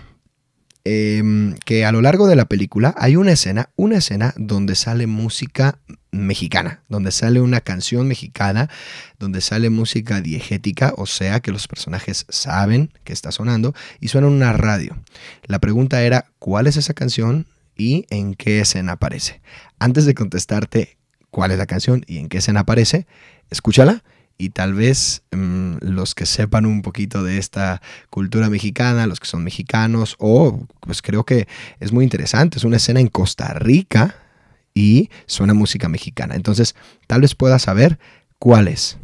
Em, que a lo largo de la película hay una escena, una escena donde sale música mexicana, donde sale una canción mexicana, donde sale música diegética, o sea que los personajes saben que está sonando y suena una radio. La pregunta era, ¿cuál es esa canción y en qué escena aparece? Antes de contestarte cuál es la canción y en qué escena aparece, escúchala y tal vez mm, los que sepan un poquito de esta cultura mexicana, los que son mexicanos, o pues creo que es muy interesante, es una escena en Costa Rica y suena música mexicana. Entonces, tal vez puedas saber cuál es.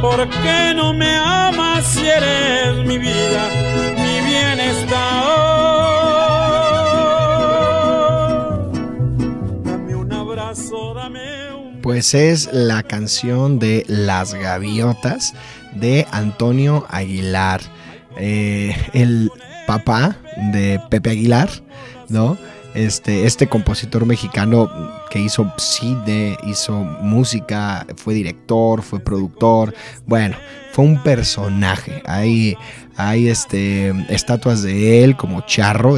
¿Por qué no me amas si eres mi vida, Pues es la canción de Las Gaviotas de Antonio Aguilar, eh, el papá de Pepe Aguilar, ¿no? Este, este compositor mexicano que hizo cine, hizo música, fue director, fue productor, bueno, fue un personaje. Hay, hay este, estatuas de él como charro,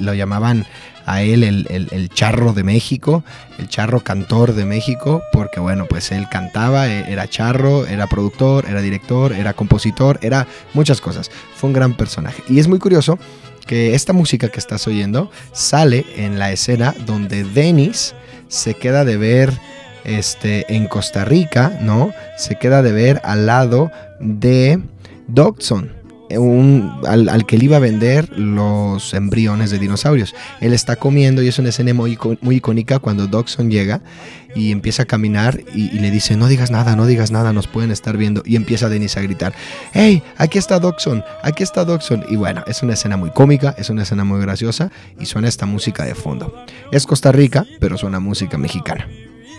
lo llamaban a él el, charro de México, el charro cantor de México, porque bueno, pues él cantaba, e, era charro, era productor, era director, era compositor, era muchas cosas. Fue un gran personaje. Y es muy curioso que esta música que estás oyendo sale en la escena donde Dennis se queda de ver este, en Costa Rica, ¿no? Se queda de ver al lado de Dodson al, que le iba a vender los embriones de dinosaurios. Él está comiendo y es una escena muy, muy icónica cuando Dodson llega y empieza a caminar y, le dice, no digas nada, no digas nada, nos pueden estar viendo. Y empieza Denis a gritar, hey, aquí está Dodson, aquí está Dodson. Y bueno, es una escena muy cómica, es una escena muy graciosa y suena esta música de fondo. Es Costa Rica, pero suena música mexicana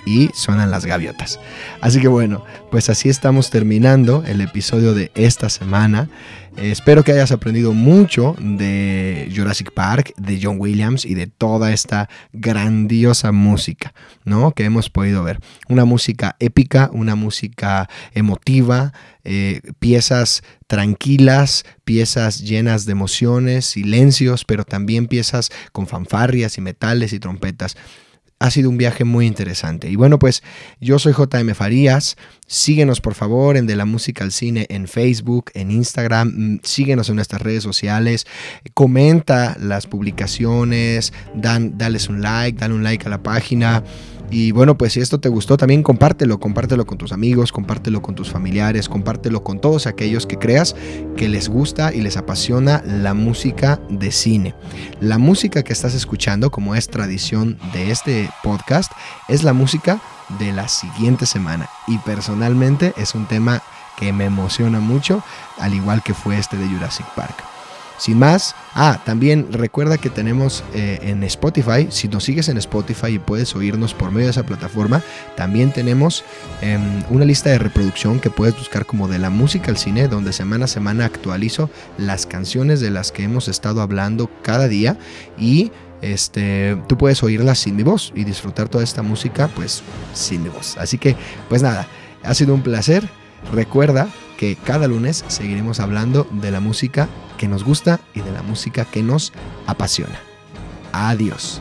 y suenan las gaviotas. Así que bueno, pues así estamos terminando el episodio de esta semana. Eh, espero que hayas aprendido mucho de Jurassic Park, de John Williams y de toda esta grandiosa música, ¿no? Que hemos podido ver. Una música épica, una música emotiva, eh, piezas tranquilas, piezas llenas de emociones, silencios, pero también piezas con fanfarrias y metales y trompetas ha sido un viaje muy interesante. Y bueno, pues yo soy JM Farías. Síguenos por favor en De la Música al Cine en Facebook, en Instagram. Mm, síguenos en nuestras redes sociales. Comenta las publicaciones. Dan, dales un like, dale un like a la página. Y bueno, pues si esto te gustó, también compártelo, compártelo con tus amigos, compártelo con tus familiares, compártelo con todos aquellos que creas que les gusta y les apasiona la música de cine. La música que estás escuchando, como es tradición de este podcast, es la música de la siguiente semana. Y personalmente es un tema que me emociona mucho, al igual que fue este de Jurassic Park. Sin más, ah, también recuerda que tenemos eh, en Spotify, si nos sigues en Spotify y puedes oírnos por medio de esa plataforma, también tenemos em, una lista de reproducción que puedes buscar como de la música al cine, donde semana a semana actualizo las canciones de las que hemos estado hablando cada día y este, tú puedes oírlas sin mi voz y disfrutar toda esta música pues sin mi voz. Así que, pues nada, ha sido un placer. Recuerda que cada lunes seguiremos hablando de la música que nos gusta y de la música que nos apasiona. Adiós.